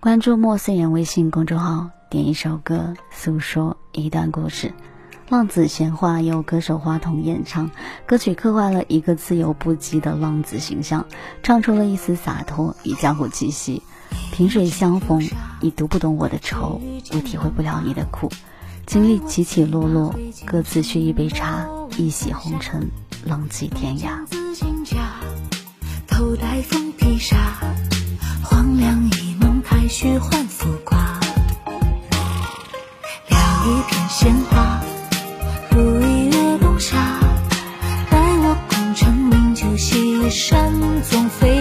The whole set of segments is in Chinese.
关注莫思言微信公众号，点一首歌，诉说一段故事。《浪子闲话》由歌手花童演唱，歌曲刻画了一个自由不羁的浪子形象，唱出了一丝洒脱与江湖气息。萍水相逢，你读不懂我的愁，我体会不了你的苦。经历起起落落，各自续一杯茶，一洗红尘，浪迹天涯。头戴凤披纱，黄粱一，虚幻浮夸。聊一片鲜花，如一月冬沙。待我功成名就，西山纵飞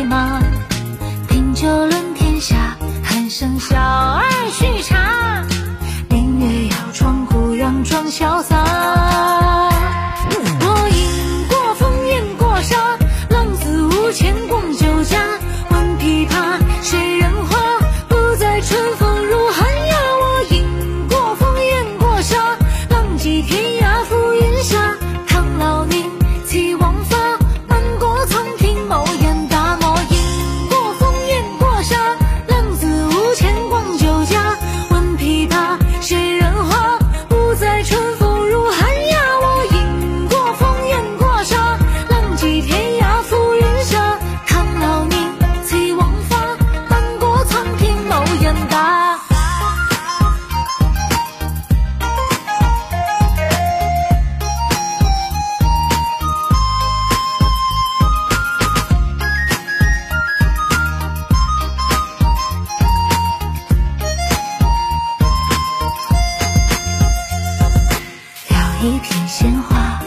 一片鲜花，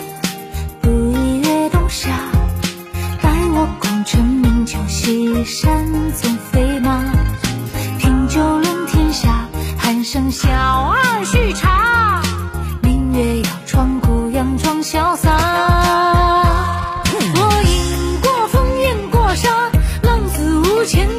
不一月冬夏。待我功成名就，西山纵飞马，品酒论天下，喊声小二续茶。明月摇窗，孤佯装潇洒。我饮过风，咽过沙，浪子无钱。